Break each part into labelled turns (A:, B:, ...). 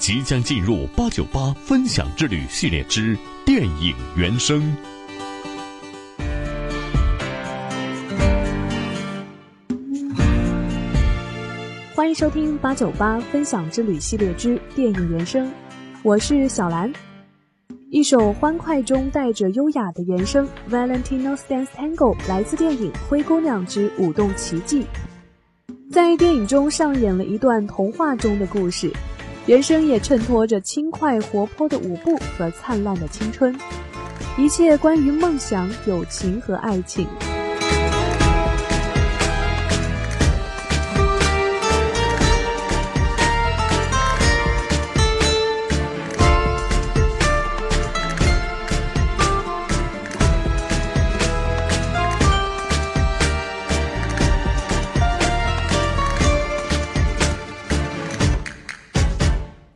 A: 即将进入八九八分享之旅系列之电影原声。
B: 欢迎收听八九八分享之旅系列之电影原声，我是小兰。一首欢快中带着优雅的原声《Valentino's Dance Tango》来自电影《灰姑娘之舞动奇迹》，在电影中上演了一段童话中的故事，人生也衬托着轻快活泼的舞步和灿烂的青春，一切关于梦想、友情和爱情。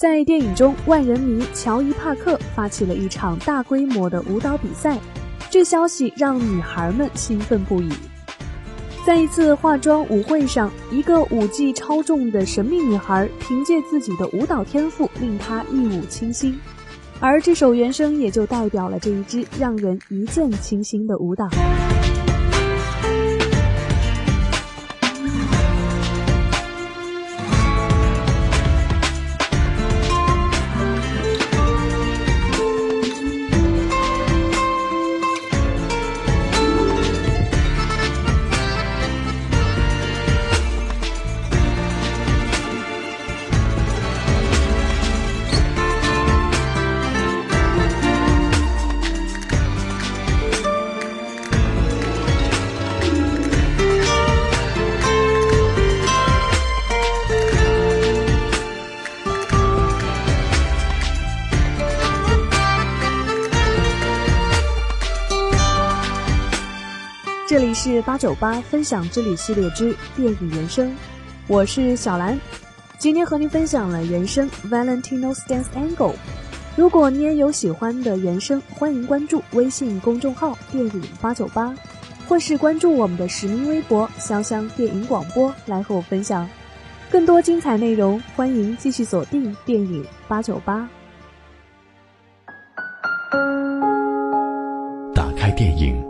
B: 在电影中，万人迷乔伊·帕克发起了一场大规模的舞蹈比赛，这消息让女孩们兴奋不已。在一次化妆舞会上，一个舞技超重的神秘女孩凭借自己的舞蹈天赋，令她一舞倾心，而这首原声也就代表了这一支让人一见倾心的舞蹈。这里是八九八分享之旅系列之电影原声，我是小兰，今天和您分享了原声《Valentino's Dance Angle》。如果你也有喜欢的原声，欢迎关注微信公众号“电影八九八”，或是关注我们的实名微博“潇湘电影广播”来和我分享更多精彩内容。欢迎继续锁定电影八九八。
C: 打开电影。